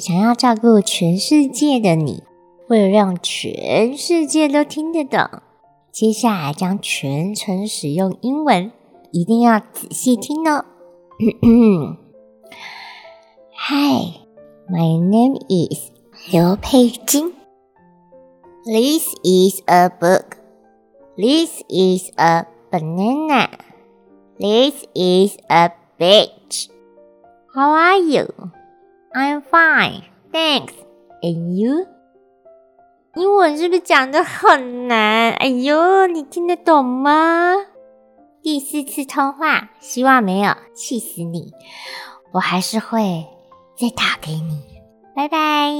想要照顾全世界的你，为了让全世界都听得懂，接下来将全程使用英文，一定要仔细听哦。Hi, my name is 刘佩金。This is a book. This is a banana. This is a beach. How are you? I'm fine, thanks. And you? 英文是不是讲的很难？哎呦，你听得懂吗？第四次通话，希望没有气死你。我还是会再打给你。拜拜。